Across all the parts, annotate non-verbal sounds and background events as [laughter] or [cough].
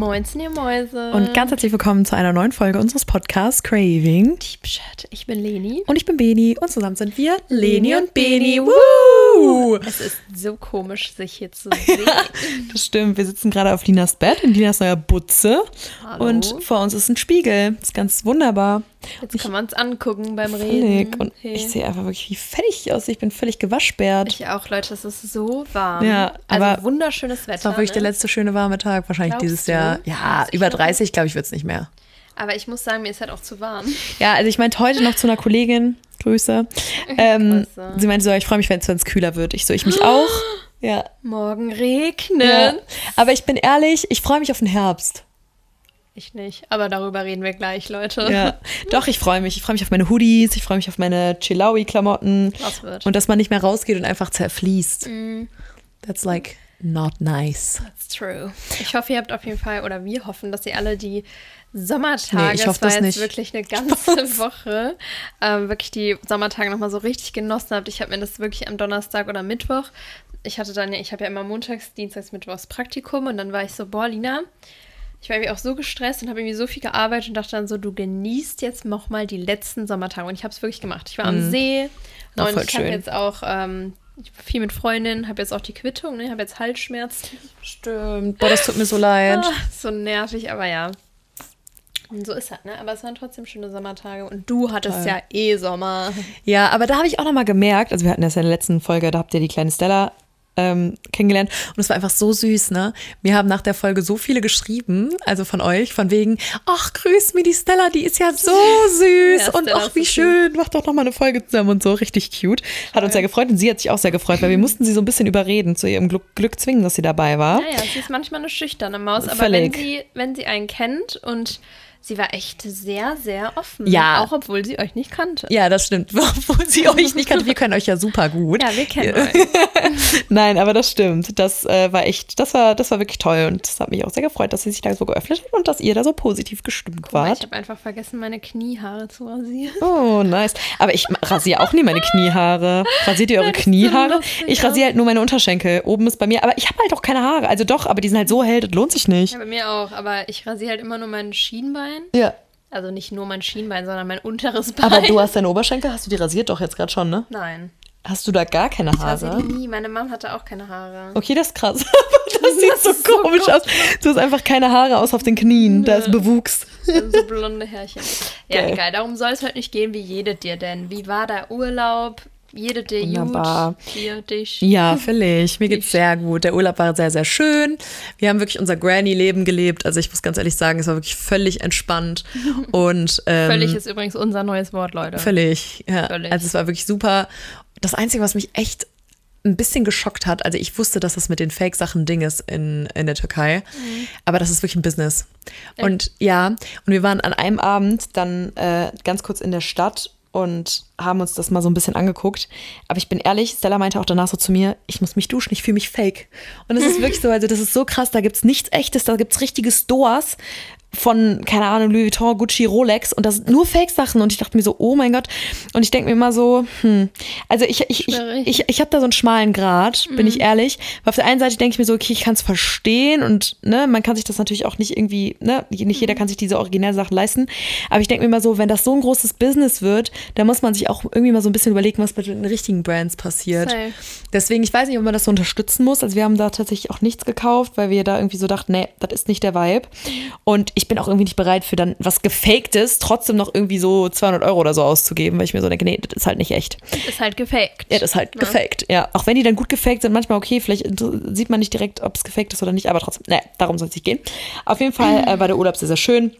Moinsen, ihr Mäuse. Und ganz herzlich willkommen zu einer neuen Folge unseres Podcasts Craving. Deep Chat. Ich bin Leni. Und ich bin Beni und zusammen sind wir Leni und Beni. Woo! Es ist so komisch, sich hier zu sehen. [laughs] Das stimmt. Wir sitzen gerade auf Linas Bett in Linas neuer Butze. Hallo. Und vor uns ist ein Spiegel. Das ist ganz wunderbar. Jetzt kann man es angucken beim. Reden. Und Hey. ich sehe einfach wirklich wie fertig ich aussehe. Ich bin völlig gewaschbärt. Ich auch, Leute, es ist so warm. Ja, also aber wunderschönes Wetter. Das war wirklich der ne? letzte schöne warme Tag. Wahrscheinlich Glaubst dieses du? Jahr. Ja, Ich über glaube- 30, glaube ich, wird es nicht mehr. Aber ich muss sagen, mir ist halt auch zu warm. Ja, also ich meinte heute noch zu einer Kollegin, Grüße. Ähm, Grüße. sie meinte so, ich freue mich, wenn es kühler wird. Ich so, ich mich auch. [gasps] Ja. Morgen ja. regnet. Aber ich bin ehrlich, ich freue mich auf den Herbst. Ich nicht. Aber darüber reden wir gleich, Leute. Ja. [laughs] Doch, ich freue mich. Ich freue mich auf meine Hoodies, ich freue mich auf meine Chilawi-Klamotten. Was wird? Und dass man nicht mehr rausgeht und einfach zerfließt. Mm, That's like not nice. that's true. Ich hoffe, ihr habt auf jeden Fall, oder wir hoffen, dass ihr alle die Sommertage, Nee, ich hoffe es war das jetzt nicht. wirklich eine ganze [laughs] Woche, ähm, wirklich die Sommertage nochmal so richtig genossen habt. Ich habe mir das wirklich am Donnerstag oder Mittwoch, ich hatte dann ja, ich habe ja immer montags, dienstags, mittwochs Praktikum und dann war ich so, boah, Lina, ich war irgendwie auch so gestresst und habe irgendwie so viel gearbeitet und dachte dann so, du genießt jetzt nochmal die letzten Sommertage. Und ich habe es wirklich gemacht. Ich war am See Ach, und ich habe jetzt auch ähm, ich war viel mit Freundinnen, habe jetzt auch die Quittung, ne? habe jetzt Halsschmerzen. Stimmt. Boah, das tut mir so leid. Ah, so nervig, aber ja. Und so ist halt, ne? Aber es waren trotzdem schöne Sommertage. Und du hattest Toll. ja eh Sommer. Ja, aber da habe ich auch nochmal gemerkt, also wir hatten das ja in der letzten Folge, da habt ihr die kleine Stella ähm, kennengelernt und es war einfach so süß, ne? Mir haben nach der Folge so viele geschrieben, also von euch, von wegen, ach, grüß mir die Stella, die ist ja so [laughs] süß Ja, und Stella ach, wie so schön, macht doch nochmal eine Folge zusammen und so, richtig cute. Hat uns sehr gefreut und sie hat sich auch sehr gefreut, weil wir mussten sie so ein bisschen überreden, zu ihrem Glück, Glück zwingen, dass sie dabei war. Naja, sie ist manchmal eine schüchterne Maus, aber Völlig. wenn sie, wenn sie einen kennt und sie war echt sehr, sehr offen. Ja. Auch obwohl sie euch nicht kannte. Ja, das stimmt. [laughs] Obwohl sie euch nicht kannte, wir können euch ja super gut. Ja, wir kennen euch. [laughs] Nein, aber das stimmt. Das äh, war echt, das war, das war wirklich toll und das hat mich auch sehr gefreut, dass sie sich da so geöffnet hat und dass ihr da so positiv gestimmt Ich wart. habe einfach vergessen, meine Kniehaare zu rasieren. Oh, nice. Aber ich rasiere auch nie meine Kniehaare. Rasiert ihr eure Kniehaare? Ich rasiere halt nur meine Unterschenkel. Oben ist bei mir, aber ich habe halt auch keine Haare. Also doch, aber die sind halt so hell, das lohnt sich nicht. Ja, bei mir auch, aber ich rasiere halt immer nur mein Schienbein. Ja. Also nicht nur mein Schienbein, sondern mein unteres Bein. Aber du hast deine Oberschenkel, hast du die rasiert doch jetzt gerade schon, ne? Nein. Hast du da gar keine Ich Haare? die nie. Meine Mom hatte auch keine Haare. Okay, das ist krass. [laughs] das sieht so ist so komisch aus. Du hast einfach keine Haare aus auf den Knien. Da ist Bewuchs. So blonde Härchen. Ja, Geil. egal. Darum soll es halt nicht gehen. Wie jede dir denn? Wie war der Urlaub? Jede dir Wunderbar. gut? Dir, dich? Ja, völlig. Mir geht's Ich- sehr gut. Der Urlaub war sehr, sehr schön. Wir haben wirklich unser Granny-Leben gelebt. Also ich muss ganz ehrlich sagen, es war wirklich völlig entspannt. [laughs] Und ähm, Völlig ist übrigens unser neues Wort, Leute. Völlig, ja. Völlig. Also es war wirklich super. Das Einzige, was mich echt ein bisschen geschockt hat, also ich wusste, dass das mit den Fake-Sachen Ding ist in, in der Türkei, aber das ist wirklich ein Business. Und ja, und wir waren an einem Abend dann äh, ganz kurz in der Stadt und haben uns das mal so ein bisschen angeguckt. Aber ich bin ehrlich, Stella meinte auch danach so zu mir, ich muss mich duschen, ich fühle mich fake. Und das ist [laughs] wirklich so, also das ist so krass, da gibt's nichts echtes, da gibt's richtige Stores von, keine Ahnung, Louis Vuitton, Gucci, Rolex und das sind nur Fake-Sachen und ich dachte mir so, oh mein Gott. Und ich denke mir immer so, hm, also ich, ich, ich, Schwierig. ich, ich habe da so einen schmalen Grad, bin ich ehrlich. Weil auf der einen Seite denke ich mir so, okay, ich kann es verstehen und ne, man kann sich das natürlich auch nicht irgendwie, ne, nicht jeder kann sich diese Originalsachen leisten. Aber ich denke mir immer so, wenn das so ein großes Business wird, dann muss man sich auch irgendwie mal so ein bisschen überlegen, was mit den richtigen Brands passiert. Safe. Deswegen, ich weiß nicht, ob man das so unterstützen muss. Also wir haben da tatsächlich auch nichts gekauft, weil wir da irgendwie so dachten, nee, das ist nicht der Vibe. Und ich bin auch irgendwie nicht bereit für dann was Gefaktes trotzdem noch irgendwie so 200 Euro oder so auszugeben, weil ich mir so denke, nee, das ist halt nicht echt. Ist halt gefaked. Ja, das ist halt gefaked. Ja, auch wenn die dann gut gefaked sind, manchmal okay, vielleicht sieht man nicht direkt, ob es gefaked ist oder nicht, aber trotzdem, naja, darum soll es nicht gehen. Auf jeden Fall äh, war der Urlaub sehr, sehr schön.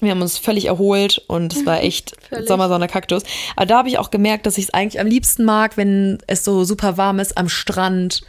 Wir haben uns völlig erholt und es war [laughs] echt. Sommersonne Kaktus. Aber da habe ich auch gemerkt, dass ich es eigentlich am liebsten mag, wenn es so super warm ist am Strand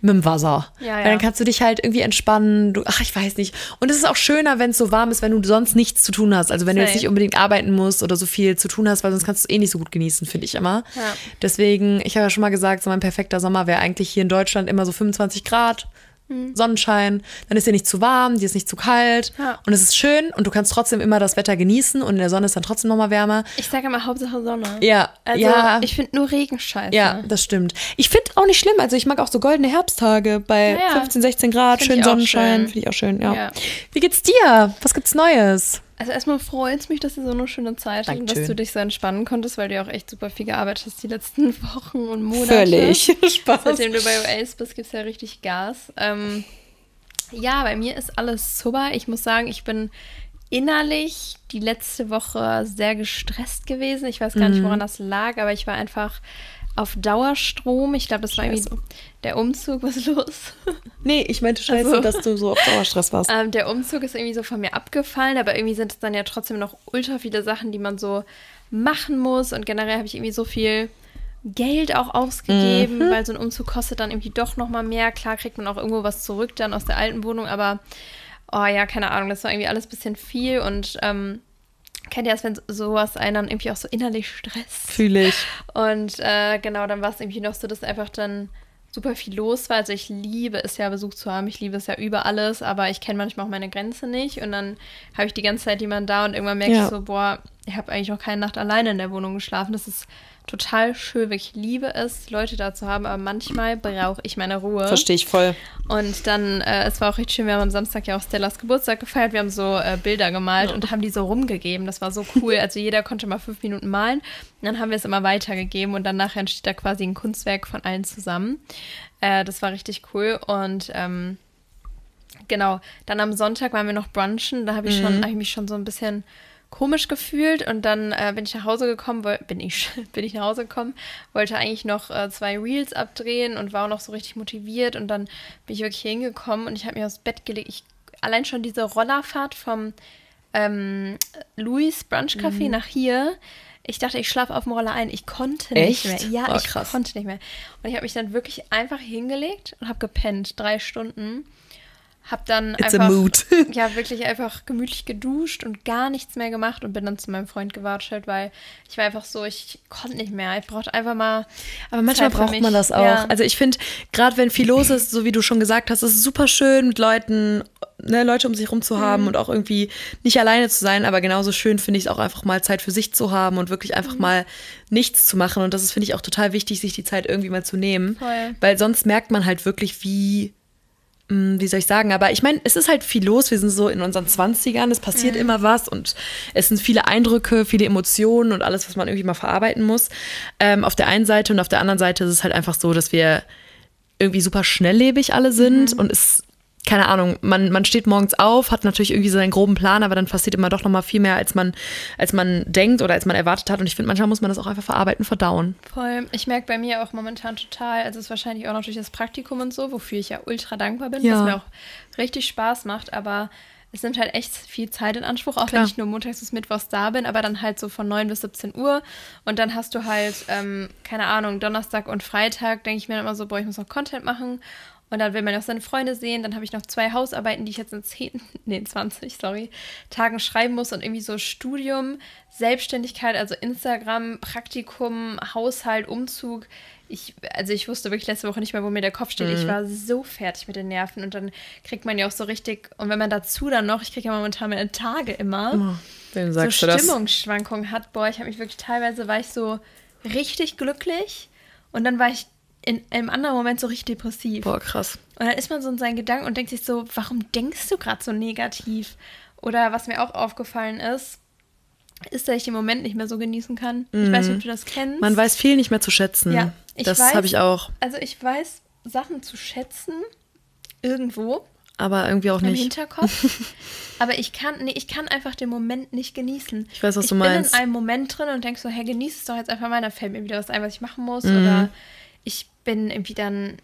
mit dem Wasser. Hm. Ja, Weil ja. dann kannst du dich halt irgendwie entspannen. Du, ach, ich weiß nicht. Und es ist auch schöner, wenn es so warm ist, wenn du sonst nichts zu tun hast. Also wenn du jetzt nicht unbedingt arbeiten musst oder so viel zu tun hast, weil sonst kannst du es eh nicht so gut genießen, finde ich immer. Ja. Deswegen, ich habe ja schon mal gesagt, so mein perfekter Sommer wäre eigentlich hier in Deutschland immer so 25 Grad, mhm. Sonnenschein, dann ist dir nicht zu warm, dir ist nicht zu kalt ja. und es ist schön und du kannst trotzdem immer das Wetter genießen und in der Sonne ist dann trotzdem nochmal wärmer. Ich sage immer Hauptsache Sonne. Ja, also, ja. Ich finde nur Regen scheiße. Ja, das stimmt. Ich finde auch nicht schlimm, also ich mag auch so goldene Herbsttage bei ja, 15, 16 Grad, schön Sonnenschein, finde ich auch schön, ja. ja. Wie geht's dir? Was gibt's Neues? Also erstmal freut es mich, dass ihr so eine schöne Zeit hast und dass du dich so entspannen konntest, weil du ja auch echt super viel gearbeitet hast die letzten [laughs] Wochen und Monate. Völlig. [laughs] Spaß. Seitdem du bei Oasis bist, gibt es ja richtig Gas. Ähm, ja, bei mir ist alles super. Ich muss sagen, ich bin innerlich die letzte Woche sehr gestresst gewesen. Ich weiß gar nicht, mhm. woran das lag, aber ich war einfach auf Dauerstrom. Ich glaube, das war irgendwie der Umzug. Was ist los? [laughs] Nee, ich meinte scheiße, also, dass du so auf Dauerstress warst. Ähm, der Umzug ist irgendwie so von mir abgefallen, aber irgendwie sind es dann ja trotzdem noch ultra viele Sachen, die man so machen muss. Und generell habe ich irgendwie so viel Geld auch ausgegeben, mhm. weil so ein Umzug kostet dann irgendwie doch noch mal mehr. Klar kriegt man auch irgendwo was zurück dann aus der alten Wohnung, aber oh ja, keine Ahnung, das war irgendwie alles ein bisschen viel und ähm, kennt ihr das, wenn sowas einen dann irgendwie auch so innerlich stresst? Fühle ich. Und äh, genau, dann war es irgendwie noch so, dass einfach dann super viel los war. Also ich liebe es ja, Besuch zu haben. Ich liebe es ja über alles, aber ich kenne manchmal auch meine Grenze nicht. Und dann habe ich die ganze Zeit jemanden da und irgendwann merke ja. ich so, boah, ich habe eigentlich noch keine Nacht alleine in der Wohnung geschlafen. Das ist total schön. Ich liebe es, Leute da zu haben, aber manchmal brauche ich meine Ruhe. Verstehe ich voll. Und dann, äh, es war auch richtig schön, wir haben am Samstag ja auch Stellas Geburtstag gefeiert. Wir haben so äh, Bilder gemalt ja. und haben die so rumgegeben. Das war so cool. Also jeder konnte mal fünf Minuten malen. Und dann haben wir es immer weitergegeben und dann nachher entsteht da quasi ein Kunstwerk von allen zusammen. Äh, das war richtig cool. Und ähm, genau, dann am Sonntag waren wir noch brunchen. Da habe ich, mhm. hab ich mich schon so ein bisschen komisch gefühlt und dann äh, bin ich nach Hause gekommen, bin ich, [laughs] bin ich nach Hause gekommen, wollte eigentlich noch äh, zwei Reels abdrehen und war auch noch so richtig motiviert und dann bin ich wirklich hingekommen und ich habe mir aufs Bett gelegt. Ich, allein schon diese Rollerfahrt vom ähm, Louis Brunch Café mhm. nach hier, ich dachte, ich schlafe auf dem Roller ein. Ich konnte nicht Echt? mehr. Ja, oh, ich konnte nicht mehr. Und ich habe mich dann wirklich einfach hingelegt und habe gepennt, drei Stunden. Hab dann It's einfach, [laughs] ja, wirklich einfach gemütlich geduscht und gar nichts mehr gemacht und bin dann zu meinem Freund gewartet, weil ich war einfach so, ich konnte nicht mehr. Ich brauchte einfach mal. Aber manchmal braucht man das auch. Ja. Also ich finde, gerade wenn viel los ist, so wie du schon gesagt hast, ist es super schön mit Leuten, ne, Leute um sich rum zu haben mhm. und auch irgendwie nicht alleine zu sein. Aber genauso schön finde ich es auch einfach mal Zeit für sich zu haben und wirklich einfach mhm. mal nichts zu machen. Und das ist, finde ich, auch total wichtig, sich die Zeit irgendwie mal zu nehmen. Voll. Weil sonst merkt man halt wirklich, wie wie soll ich sagen, aber ich meine, es ist halt viel los. Wir sind so in unseren 20ern, es passiert mhm. immer was und es sind viele Eindrücke, viele Emotionen und alles, was man irgendwie mal verarbeiten muss. Ähm, auf der einen Seite und auf der anderen Seite ist es halt einfach so, dass wir irgendwie super schnelllebig alle sind mhm. und es keine Ahnung, man, man steht morgens auf, hat natürlich irgendwie so einen groben Plan, aber dann passiert immer doch noch mal viel mehr, als man, als man denkt oder als man erwartet hat. Und ich finde, manchmal muss man das auch einfach verarbeiten, verdauen. Voll. Ich merke bei mir auch momentan total, also es ist wahrscheinlich auch natürlich das Praktikum und so, wofür ich ja ultra dankbar bin, ja. was mir auch richtig Spaß macht, aber es nimmt halt echt viel Zeit in Anspruch, auch Klar. wenn ich nur montags bis mittwochs da bin, aber dann halt so von 9 bis 17 Uhr. Und dann hast du halt, ähm, keine Ahnung, Donnerstag und Freitag, denke ich mir immer so, boah, ich muss noch Content machen. Und dann will man auch seine Freunde sehen. Dann habe ich noch zwei Hausarbeiten, die ich jetzt in 10, [laughs] nee, 20, sorry, Tagen schreiben muss. Und irgendwie so Studium, Selbstständigkeit, also Instagram, Praktikum, Haushalt, Umzug. Ich, also ich wusste wirklich letzte Woche nicht mehr, wo mir der Kopf steht. Mhm. Ich war so fertig mit den Nerven. Und dann kriegt man ja auch so richtig, und wenn man dazu dann noch, ich kriege ja momentan meine Tage immer, oh, wem sagst so Stimmungsschwankungen hat. Boah, ich habe mich wirklich teilweise, war ich so richtig glücklich. Und dann war ich in einem anderen Moment so richtig depressiv. Boah, krass. Und dann ist man so in seinen Gedanken und denkt sich so, warum denkst du gerade so negativ? Oder was mir auch aufgefallen ist, ist, dass ich den Moment nicht mehr so genießen kann. Mhm. Ich weiß nicht, ob du das kennst. Man weiß viel nicht mehr zu schätzen. Ja, ich das habe ich auch. Also ich weiß Sachen zu schätzen irgendwo. Aber irgendwie auch nicht. Im Hinterkopf. [laughs] aber ich kann, nee, ich kann einfach den Moment nicht genießen. Ich weiß, was ich du meinst. Ich bin in einem Moment drin und denk so, hey, genieß es doch jetzt einfach mal. Da fällt mir wieder was ein, was ich machen muss. Mhm. Oder ich bin irgendwie dann,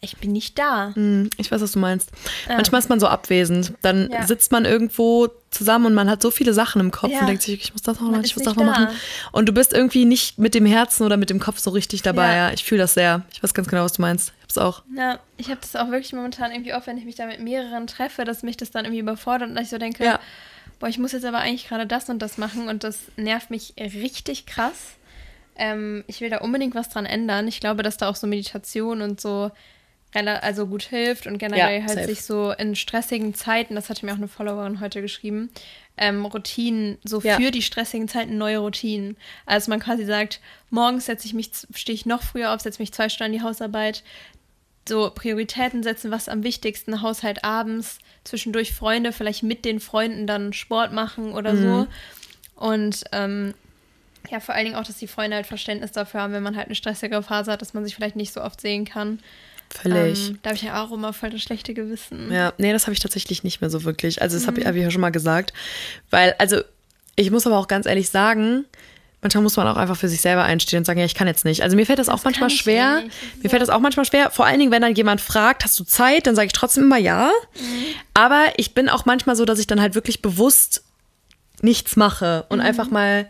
ich bin nicht da. Hm, ich weiß, was du meinst. Ja. Manchmal ist man so abwesend. Dann ja. sitzt man irgendwo zusammen und man hat so viele Sachen im Kopf ja. und denkt sich, ich muss das noch machen, ich muss das noch machen. Und du bist irgendwie nicht mit dem Herzen oder mit dem Kopf so richtig dabei. Ja. Ich fühle das sehr. Ich weiß ganz genau, was du meinst. Ich hab's auch. Ja, ich habe das auch wirklich momentan irgendwie oft, wenn ich mich da mit mehreren treffe, dass mich das dann irgendwie überfordert und ich so denke, boah, ich muss jetzt aber eigentlich gerade das und das machen und das nervt mich richtig krass. Ähm, ich will da unbedingt was dran ändern. Ich glaube, dass da auch so Meditation und so also gut hilft und generell Ja, halt safe. sich so in stressigen Zeiten, das hatte mir auch eine Followerin heute geschrieben, ähm, Routinen, so Ja. für die stressigen Zeiten neue Routinen. Also man quasi sagt, morgens setze ich mich, stehe ich noch früher auf, setze mich zwei Stunden an die Hausarbeit, so Prioritäten setzen, was am wichtigsten, Haushalt abends, zwischendurch Freunde, vielleicht mit den Freunden dann Sport machen oder Mhm. so. Und ähm, ja, vor allen Dingen auch, dass die Freunde halt Verständnis dafür haben, wenn man halt eine stressige Phase hat, dass man sich vielleicht nicht so oft sehen kann. Völlig. Ähm, da habe ich ja auch immer voll das schlechte Gewissen. Ja, nee, das habe ich tatsächlich nicht mehr so wirklich. Also das habe Mhm. hab ich ja schon mal gesagt. Weil, also ich muss aber auch ganz ehrlich sagen, manchmal muss man auch einfach für sich selber einstehen und sagen, ja, ich kann jetzt nicht. Also mir fällt das, auch Das manchmal kann ich schwer. Mir fällt das auch manchmal schwer. Vor allen Dingen, wenn dann jemand fragt, hast du Zeit, dann sage ich trotzdem immer ja. Mhm. Aber ich bin auch manchmal so, dass ich dann halt wirklich bewusst nichts mache Mhm. und einfach mal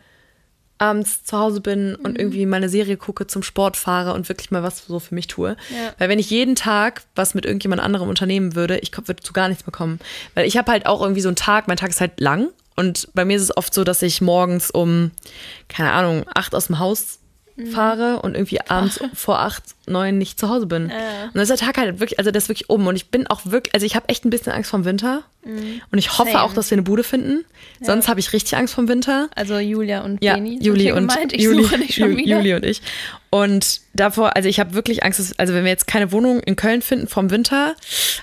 abends zu Hause bin und irgendwie meine Serie gucke, zum Sport fahre und wirklich mal was so für mich tue. Ja. Weil wenn ich jeden Tag was mit irgendjemand anderem unternehmen würde, ich würde zu gar nichts mehr kommen. Weil ich habe halt auch irgendwie so einen Tag, mein Tag ist halt lang und bei mir ist es oft so, dass ich morgens um, keine Ahnung, acht aus dem Haus fahre und irgendwie abends vor acht, neun nicht zu Hause bin. Ja. Und dann ist der Tag halt wirklich, also der ist wirklich um und ich bin auch wirklich, also ich habe echt ein bisschen Angst vom Winter und ich hoffe Same. auch, dass wir eine Bude finden. Sonst habe ich richtig Angst vom Winter. Also Julia und Ja, Beni Juli und. Ich Juli, suche dich schon wieder. Juli und ich. Und davor, also ich habe wirklich Angst, dass, also wenn wir jetzt keine Wohnung in Köln finden vom Winter,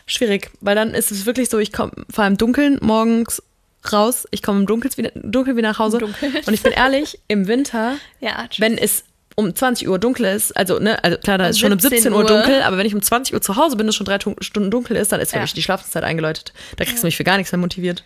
schwierig, weil dann ist es wirklich so, ich komme vor allem dunkeln morgens raus, ich komme im Dunkeln wieder, dunkel wieder nach Hause. Im Dunkeln. Und ich bin ehrlich, im Winter, [laughs] Ja, wenn es um 20 Uhr dunkel ist, also ne, also klar, da ist schon um 17 17 Uhr Uhr. dunkel, aber wenn ich um 20 Uhr zu Hause bin und es schon drei Tun- Stunden dunkel ist, dann ist für Ja. mich die Schlafenszeit eingeläutet. Da kriegst du mich für gar nichts mehr motiviert.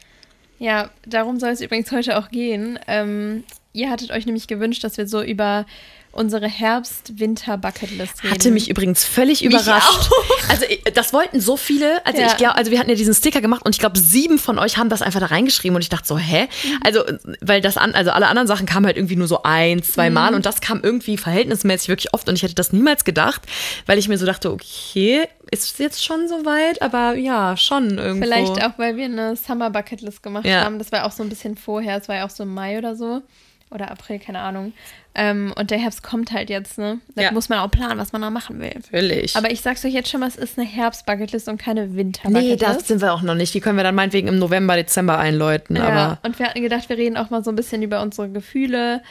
Ja, darum soll es übrigens heute auch gehen. Ähm, ihr hattet euch nämlich gewünscht, dass wir so über unsere Herbst-Winter-Bucketlist reden. Hatte mich übrigens völlig überrascht. [laughs] Also ich- das wollten so viele. Also Ja. ich glaube, also wir hatten ja diesen Sticker gemacht und ich glaube, sieben von euch haben das einfach da reingeschrieben und ich dachte so, hä? Mhm. Also, weil das an, also alle anderen Sachen kamen halt irgendwie nur so eins, zwei Mhm. Mal und das kam irgendwie verhältnismäßig wirklich oft und ich hätte das niemals gedacht, weil ich mir so dachte, okay, ist es jetzt schon so weit? Aber ja, schon irgendwo. Vielleicht auch, weil wir eine Summer-Bucketlist gemacht Ja. haben. Das war auch so ein bisschen vorher. Es war ja auch so im Mai oder so. Oder April, keine Ahnung. Ähm, und der Herbst kommt halt jetzt, ne? Da Ja. muss man auch planen, was man da machen will. Völlig. Aber ich sag's euch jetzt schon mal, es ist eine Herbst-Bucketlist und keine nee, Winter-Bucketlist. das sind wir auch noch nicht. Die können wir dann meinetwegen im November, Dezember einläuten. Ja, Aber und wir hatten gedacht, wir reden auch mal so ein bisschen über unsere Gefühle.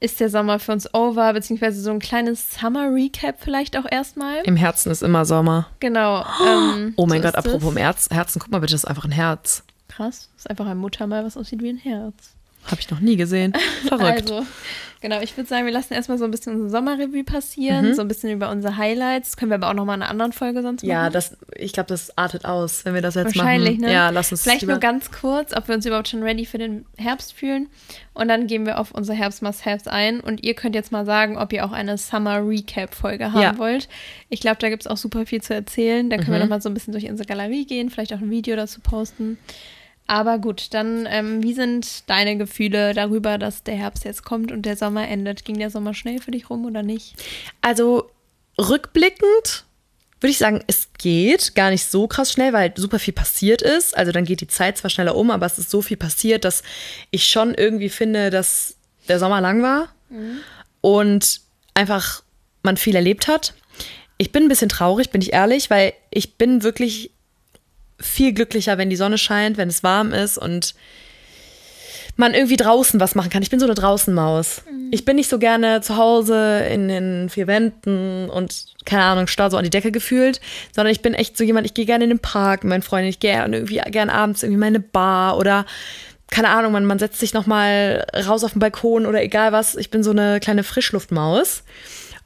Ist der Sommer für uns over? Beziehungsweise so ein kleines Summer-Recap vielleicht auch erstmal. im Herzen ist immer Sommer. Genau. ähm, Oh mein so Gott, apropos Herz, Herzen, guck mal bitte, das ist einfach ein Herz. Krass. Das ist einfach ein Muttermal, was aussieht wie ein Herz. Habe ich noch nie gesehen. Verrückt. [laughs] Also, genau, ich würde sagen, wir lassen erstmal so ein bisschen unsere Sommerrevue passieren, so ein bisschen über unsere Highlights. Können wir aber auch nochmal in einer anderen Folge sonst machen. Ja, das, ich glaube, das artet aus, wenn wir das jetzt Wahrscheinlich, machen. ne? Ja, lass uns Vielleicht nur ganz kurz, ob wir uns überhaupt schon ready für den Herbst fühlen. Und dann gehen wir auf unsere Herbst-Must-Haves ein. Und ihr könnt jetzt mal sagen, ob ihr auch eine Summer-Recap-Folge haben Ja. wollt. Ich glaube, da gibt es auch super viel zu erzählen. Da können Mhm. wir nochmal so ein bisschen durch unsere Galerie gehen, vielleicht auch ein Video dazu posten. Aber gut, dann, ähm, wie sind deine Gefühle darüber, dass der Herbst jetzt kommt und der Sommer endet? Ging der Sommer schnell für dich rum oder nicht? Also rückblickend würde ich sagen, es geht gar nicht so krass schnell, weil super viel passiert ist. Also dann geht die Zeit zwar schneller um, aber es ist so viel passiert, dass ich schon irgendwie finde, dass der Sommer lang war und einfach man viel erlebt hat. Ich bin ein bisschen traurig, bin ich ehrlich, weil ich bin wirklich viel glücklicher, wenn die Sonne scheint, wenn es warm ist und man irgendwie draußen was machen kann. Ich bin so eine Draußenmaus. Ich bin nicht so gerne zu Hause in den vier Wänden und keine Ahnung, starr so an die Decke gefühlt, sondern ich bin echt so jemand, ich gehe gerne in den Park mit meinen Freunden, ich gehe gerne irgendwie gerne abends irgendwie meine Bar oder keine Ahnung, man, man setzt sich noch mal raus auf den Balkon oder egal was. Ich bin so eine kleine Frischluftmaus.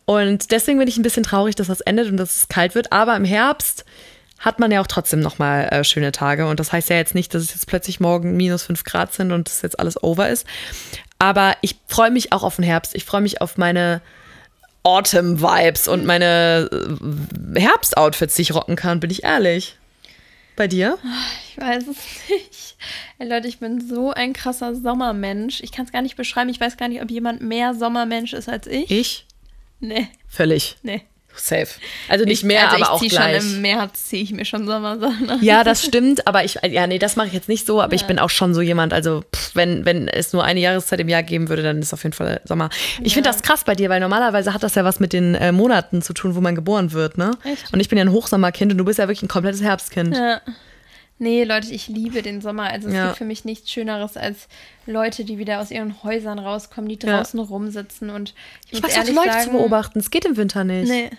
Und deswegen bin ich ein bisschen traurig, dass das endet und dass es kalt wird. Aber im Herbst hat man ja auch trotzdem noch mal äh, schöne Tage. Und das heißt ja jetzt nicht, dass es jetzt plötzlich morgen minus fünf Grad sind und das jetzt alles over ist. Aber ich freue mich auch auf den Herbst. Ich freue mich auf meine Autumn-Vibes und meine äh, Herbst-Outfits, die ich rocken kann, bin ich ehrlich. Bei dir? Ich weiß es nicht. Ey, Leute, ich bin so ein krasser Sommermensch. Ich kann es gar nicht beschreiben. Ich weiß gar nicht, ob jemand mehr Sommermensch ist als ich. Ich? Nee, Völlig. nee. Safe. Also nicht mehr, also aber auch gleich. schon im März ziehe ich mir schon Sommersachen an. Ja, das stimmt, aber ich, ja, nee, das mache ich jetzt nicht so, aber ich bin auch schon so jemand, also pff, wenn, wenn es nur eine Jahreszeit im Jahr geben würde, dann ist auf jeden Fall Sommer. Ich finde das krass bei dir, weil normalerweise hat das ja was mit den äh, Monaten zu tun, wo man geboren wird, ne? Echt? Und ich bin ja ein Hochsommerkind und du bist ja wirklich ein komplettes Herbstkind. Ja. Nee, Leute, ich liebe den Sommer. Also es Ja. gibt für mich nichts Schöneres als Leute, die wieder aus ihren Häusern rauskommen, die Ja. draußen rumsitzen. Und ich, Ich muss auch ehrlich Leute sagen, zu beobachten, es geht im Winter nicht. Nee.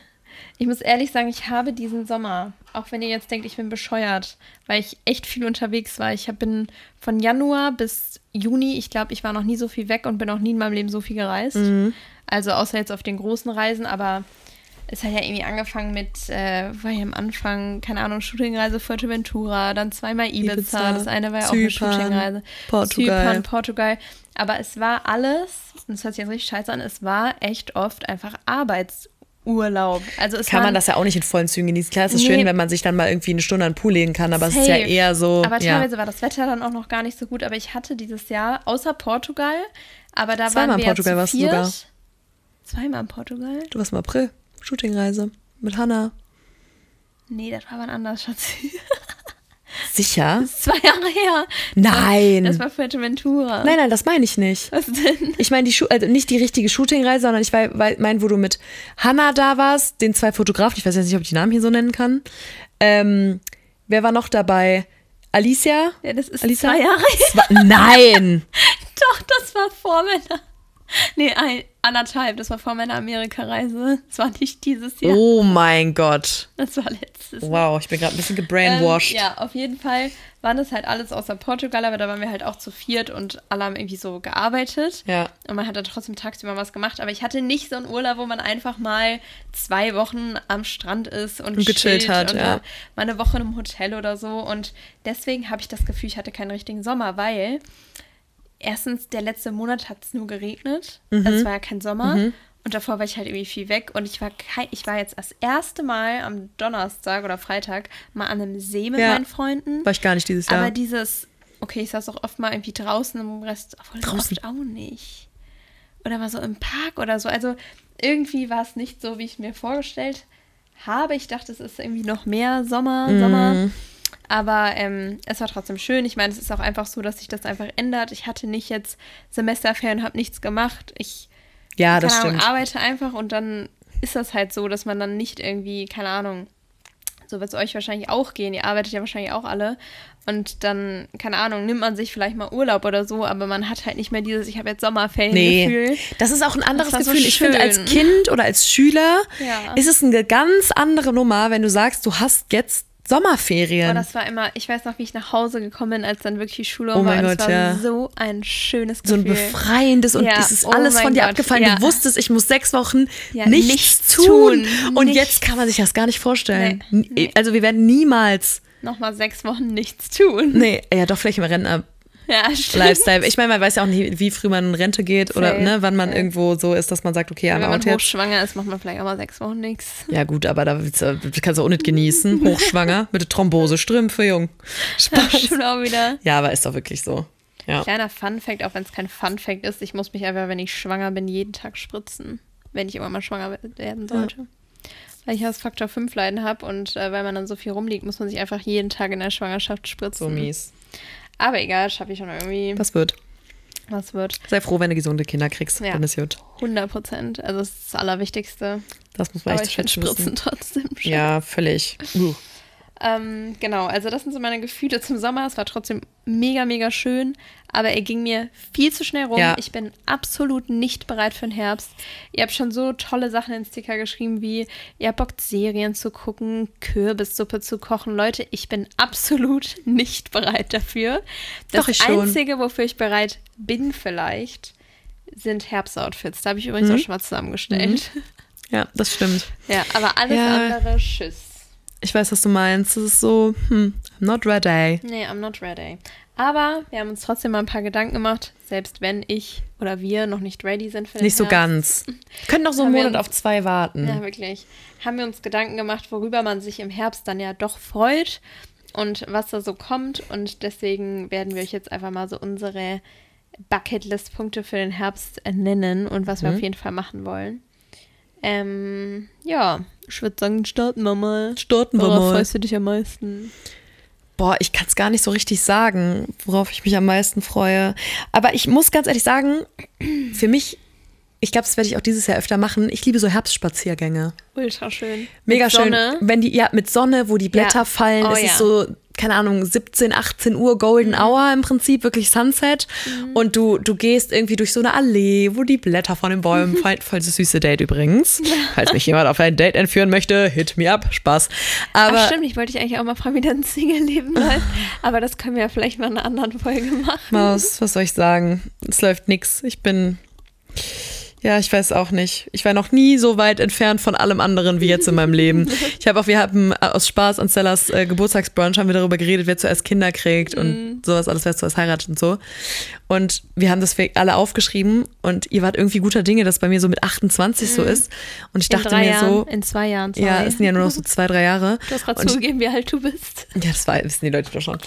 Ich muss ehrlich sagen, ich habe diesen Sommer, auch wenn ihr jetzt denkt, ich bin bescheuert, weil ich echt viel unterwegs war. Ich bin von Januar bis Juni, ich glaube, ich war noch nie so viel weg und bin auch nie in meinem Leben so viel gereist. Mhm. Also außer jetzt auf den großen Reisen, aber es hat ja irgendwie angefangen mit, äh, war ja am Anfang, keine Ahnung, Shootingreise Fuerteventura, dann zweimal Ibiza, Ibiza, das eine war ja auch eine Shootingreise. Portugal. Zypern, Portugal. Aber es war alles, und das hört sich jetzt richtig scheiße an, es war echt oft einfach Arbeitsurlaub. Also es Kann man waren- das ja auch nicht in vollen Zügen genießen. Klar, es ist Nee. schön, wenn man sich dann mal irgendwie eine Stunde an den Pool legen kann, aber es ist ja Safe. eher so. Aber ja. teilweise war das Wetter dann auch noch gar nicht so gut. Aber ich hatte dieses Jahr, außer Portugal, aber da Zweimal waren in wir Portugal ja warst du sogar. Zweimal in Portugal? Du warst im April, Shootingreise mit Hannah. Nee, das war wann anders, Schatzi. [laughs] Sicher? Das ist zwei Jahre her. Nein. Das war Fuerteventura. Nein, nein, das meine ich nicht. Was denn? Ich meine die Schu also nicht die richtige Shootingreise, sondern ich meine, wo du mit Hannah da warst, den zwei Fotografen, ich weiß jetzt nicht, ob ich die Namen hier so nennen kann. Ähm, wer war noch dabei? Alicia? Ja, das ist Alicia? zwei Jahre her. Zwei, nein! [laughs] Doch, das war vor meiner. [laughs] Nee, ein, anderthalb. Das war vor meiner Amerika-Reise. Das war nicht dieses Jahr. Oh mein Gott. Das war letztes Jahr. Wow, ich bin gerade ein bisschen gebrainwashed. Ähm, ja, auf jeden Fall waren das halt alles außer Portugal, aber da waren wir halt auch zu viert und alle haben irgendwie so gearbeitet. Ja. Und man hat dann trotzdem tagsüber was gemacht. Aber ich hatte nicht so einen Urlaub, wo man einfach mal zwei Wochen am Strand ist und, Und gechillt chillt hat, und ja. mal eine Woche einem Hotel oder so. Und deswegen habe ich das Gefühl, ich hatte keinen richtigen Sommer, weil erstens, der letzte Monat hat es nur geregnet. Mhm. Also es war ja kein Sommer. Und davor war ich halt irgendwie viel weg. Und ich war kein, ich war jetzt das erste Mal am Donnerstag oder Freitag mal an einem See mit Ja. meinen Freunden. War ich gar nicht dieses Jahr. Aber dieses, okay, ich saß auch oft mal irgendwie draußen im Rest, obwohl Draußen? oft auch nicht. Oder mal so im Park oder so. Also irgendwie war es nicht so, wie ich mir vorgestellt habe. Ich dachte, es ist irgendwie noch mehr Sommer, Mhm. Sommer. Aber ähm, es war trotzdem schön. Ich meine, es ist auch einfach so, dass sich das einfach ändert. Ich hatte nicht jetzt Semesterferien, habe nichts gemacht. Ich ja, das Ahnung, stimmt. arbeite einfach und dann ist das halt so, dass man dann nicht irgendwie, keine Ahnung, so wird es euch wahrscheinlich auch gehen. Ihr arbeitet ja wahrscheinlich auch alle. Und dann, keine Ahnung, nimmt man sich vielleicht mal Urlaub oder so, aber man hat halt nicht mehr dieses, ich habe jetzt Sommerferien Nee, Gefühl. das ist auch ein anderes war so Gefühl. ich finde, als. Kind oder als Schüler Ja. ist es eine ganz andere Nummer, wenn du sagst, du hast jetzt Sommerferien. Aber das war immer, ich weiß noch, wie ich nach Hause gekommen bin, als dann wirklich die Schule Oh war. Gott, es war ja. so ein schönes so ein Gefühl. befreiendes und Ja, es ist oh alles von dir Gott, abgefallen. ja. Du wusstest, ich muss sechs Wochen nichts, nichts tun. tun, Und nichts. jetzt kann man sich das gar nicht vorstellen. Nee, nee. Also wir werden niemals, Nochmal sechs Wochen nichts tun. nee, ja doch vielleicht im Rentner. Ja, stimmt. Lifestyle. Ich meine, man weiß ja auch nicht, wie früh man in Rente geht oder Safe, ne, wann man safe. irgendwo so ist, dass man sagt, okay, Wenn I'm man out jetzt. hochschwanger ist, macht man vielleicht auch mal sechs Wochen nichts. Ja gut, aber da kannst du auch nicht genießen. [laughs] Hochschwanger mit der Thrombose, Strümpfe, Jung. Ja, [laughs] stimmt auch wieder. Ja, aber ist doch wirklich so. Ja. Kleiner Fun-Fact, auch wenn es kein Fun-Fact ist, ich muss mich einfach, wenn ich schwanger bin, jeden Tag spritzen, wenn ich irgendwann mal schwanger werden sollte. Weil ich ja das Faktor 5 Leiden habe und äh, weil man dann so viel rumliegt, muss man sich einfach jeden Tag in der Schwangerschaft spritzen. So mies. Aber egal, schaffe ich schon irgendwie. Was wird? Was wird? Sei froh, wenn du gesunde Kinder kriegst. Ja. Dann ist gut. 100 Prozent. Also das ist das Allerwichtigste. Das muss man Aber echt ich schätzen Spritzen trotzdem schön. Ja, völlig. Uh. Ähm, genau, also das sind so meine Gefühle zum Sommer. Es war trotzdem mega, mega schön, aber er ging mir viel zu schnell rum. Ja. Ich bin absolut nicht bereit für den Herbst. Ihr habt schon so tolle Sachen in Sticker geschrieben, wie ihr habt Bock, Serien zu gucken, Kürbissuppe zu kochen. Leute, ich bin absolut [laughs] nicht bereit dafür. Das Doch. Einzige, wofür ich bereit bin vielleicht, sind Herbstoutfits. Da habe ich übrigens Mhm. auch schon mal zusammengestellt. Ja, das stimmt. [laughs] Ja, aber alles Ja. andere, tschüss. Ich weiß, was du meinst. Das ist so, hm, I'm not ready. Nee, I'm not ready. Aber wir haben uns trotzdem mal ein paar Gedanken gemacht, selbst wenn ich oder wir noch nicht ready sind für den Nicht so Herbst. ganz. [laughs] Können noch so einen wir Monat uns- auf zwei warten. Ja, wirklich. Haben wir uns Gedanken gemacht, worüber man sich im Herbst dann ja doch freut und was da so kommt. Und deswegen werden wir euch jetzt einfach mal so unsere Bucketlist-Punkte für den Herbst nennen und was wir Mhm. auf jeden Fall machen wollen. Ähm, ja, ich würde sagen, starten wir mal. Starten wir Worauf mal. freust du dich am meisten? Boah, ich kann es gar nicht so richtig sagen, worauf ich mich am meisten freue. Aber ich muss ganz ehrlich sagen, für mich, ich glaube, das werde ich auch dieses Jahr öfter machen. Ich liebe so Herbstspaziergänge. Ultra schön. Mega Mit schön. Sonne. Wenn die, ja, mit Sonne, wo die Blätter Ja. fallen, Oh es ja. ist so, keine Ahnung, 17, 18 Uhr Golden Hour im Prinzip, wirklich Sunset. Mhm. Und du, du gehst irgendwie durch so eine Allee, wo die Blätter von den Bäumen [laughs] fallen. Voll das süße Date übrigens. Falls mich jemand auf ein Date entführen möchte, hit me up. Spaß. Aber Ach stimmt, ich wollte dich eigentlich auch mal fragen, wie dein Single-Leben [laughs] läuft. Aber das können wir ja vielleicht mal in einer anderen Folge machen. Maus, was soll ich sagen? Es läuft nix. Ich bin. Ja, ich weiß auch nicht. Ich war noch nie so weit entfernt von allem anderen wie jetzt in meinem Leben. [laughs] Ich habe auch, wir haben äh, aus Spaß an Stellas äh, Geburtstagsbrunch haben wir darüber geredet, wer zuerst Kinder kriegt und sowas alles, wer zuerst heiratet und so. Und wir haben das für alle aufgeschrieben und ihr wart irgendwie guter Dinge, dass bei mir so mit 28 so ist. Und ich In dachte mir Jahren, so, in zwei Jahren, sorry. ja, es sind ja nur noch so zwei, drei Jahre. Du hast gerade zugegeben, wie alt du bist. ja, das war, wissen die Leute doch schon.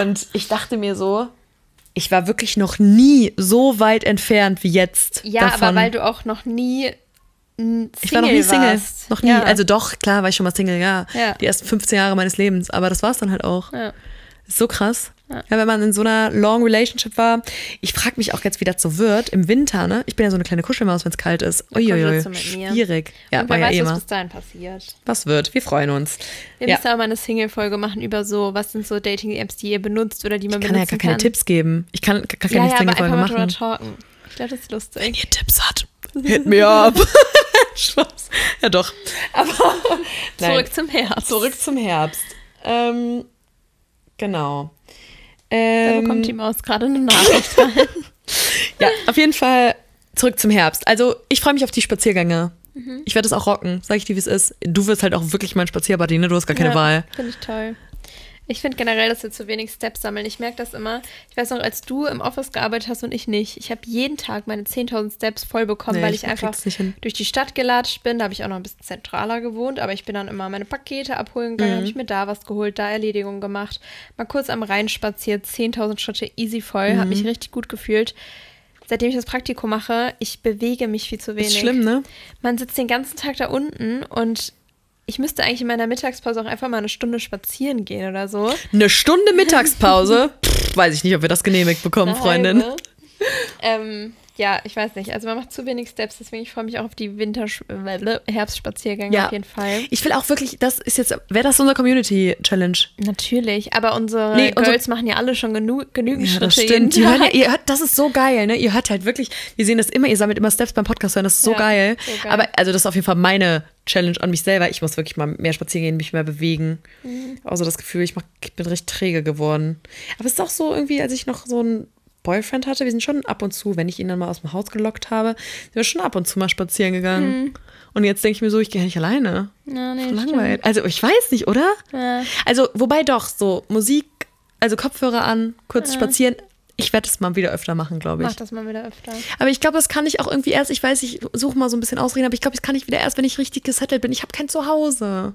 Und ich dachte mir so, ich war wirklich noch nie so weit entfernt wie jetzt. Ja, davon. aber weil du auch noch nie Single ich war noch nie Single. warst. Noch nie. Ja. Also doch, klar war ich schon mal Single, ja. Ja. Die ersten 15 Jahre meines Lebens. Aber das war es dann halt auch. ja. Ist so krass. Ja. Ja. wenn man in so einer Long Relationship war. Ich frage mich auch jetzt, wie das so wird im Winter, ne? Ich bin ja so eine kleine Kuschelmaus, wenn es kalt ist. Uiuiui, schwierig. Ja, Und wer ja weiß, eh was bis dahin passiert. Was wird? Wir freuen uns. Wir Ja. müssen aber mal eine Single-Folge machen über so, was sind so Dating-Apps, die ihr benutzt oder die man Ich kann ja gar keine kann. Tipps geben. Ich kann gar keine Ja, ja, Single-Folge machen. talken. Ich glaube, das ist lustig. Wenn ihr Tipps habt, hit me up. [laughs] Spaß. Ja, doch. Aber [laughs] Nein. Zurück zum Herbst. Zurück zum Herbst. Ähm, genau. Da Ähm, bekommt die Maus gerade eine Nachricht rein. [laughs] ja, auf jeden Fall zurück zum Herbst. Also, ich freue mich auf die Spaziergänge. Mhm. Ich werde es auch rocken, sag ich dir, wie es ist. Du wirst halt auch wirklich mein Spazierbuddy, ne? Du hast gar keine ja, Wahl. Finde ich toll. Ich finde generell, dass wir zu wenig Steps sammeln. Ich merke das immer. Ich weiß noch, als du im Office gearbeitet hast und ich nicht. Ich habe jeden Tag meine 10.000 Steps voll bekommen, Nee, weil ich ich einfach durch die Stadt gelatscht bin. Da habe ich auch noch ein bisschen zentraler gewohnt, aber ich bin dann immer meine Pakete abholen gegangen, Mhm. habe ich mir da was geholt, da Erledigungen gemacht. Mal kurz am Rhein spaziert, 10.000 Schritte easy voll, Mhm. habe mich richtig gut gefühlt. Seitdem ich das Praktikum mache, ich bewege mich viel zu wenig. Ist schlimm, ne? Man sitzt den ganzen Tag da unten und ich müsste eigentlich in meiner Mittagspause auch einfach mal eine Stunde spazieren gehen oder so. Eine Stunde Mittagspause. Pff, weiß ich nicht, ob wir das genehmigt bekommen, Freundin. Ähm, ja, ich weiß nicht. Also man macht zu wenig Steps, deswegen ich freue mich auch auf die Winter Herbstspaziergänge Ja. auf jeden Fall. Ich will auch wirklich, das ist jetzt, wäre das unsere Community-Challenge? Natürlich, aber unsere Nee, unsere- Girls machen ja alle schon genu genügend Ja, das Schritte stimmt. jeden Tag. ihr hört, das ist so geil, ne? Ihr hört halt wirklich, wir sehen das immer, ihr sammelt immer Steps beim Podcast hören, das ist so, Ja, geil. so geil. Aber also das ist auf jeden Fall meine Challenge an mich selber. Ich muss wirklich mal mehr spazieren gehen, mich mehr bewegen. Mhm. Also das Gefühl, ich, mach, ich bin recht träge geworden. Aber es ist auch so irgendwie, als ich noch so einen Boyfriend hatte, wir sind schon ab und zu, wenn ich ihn dann mal aus dem Haus gelockt habe, sind wir schon ab und zu mal spazieren gegangen. Mhm. Und jetzt denke ich mir so, ich gehe nicht alleine. Ja, nee, langweilig. Also ich weiß nicht, oder? Ja. Also, wobei doch, so Musik, also Kopfhörer an, kurz spazieren. Ich werde es mal wieder öfter machen, glaube ich. Mach das mal wieder öfter. Aber ich glaube, das kann ich auch irgendwie erst, ich weiß, ich suche mal so ein bisschen Ausreden, aber ich glaube, das kann ich wieder erst, wenn ich richtig gesettelt bin. Ich habe kein Zuhause.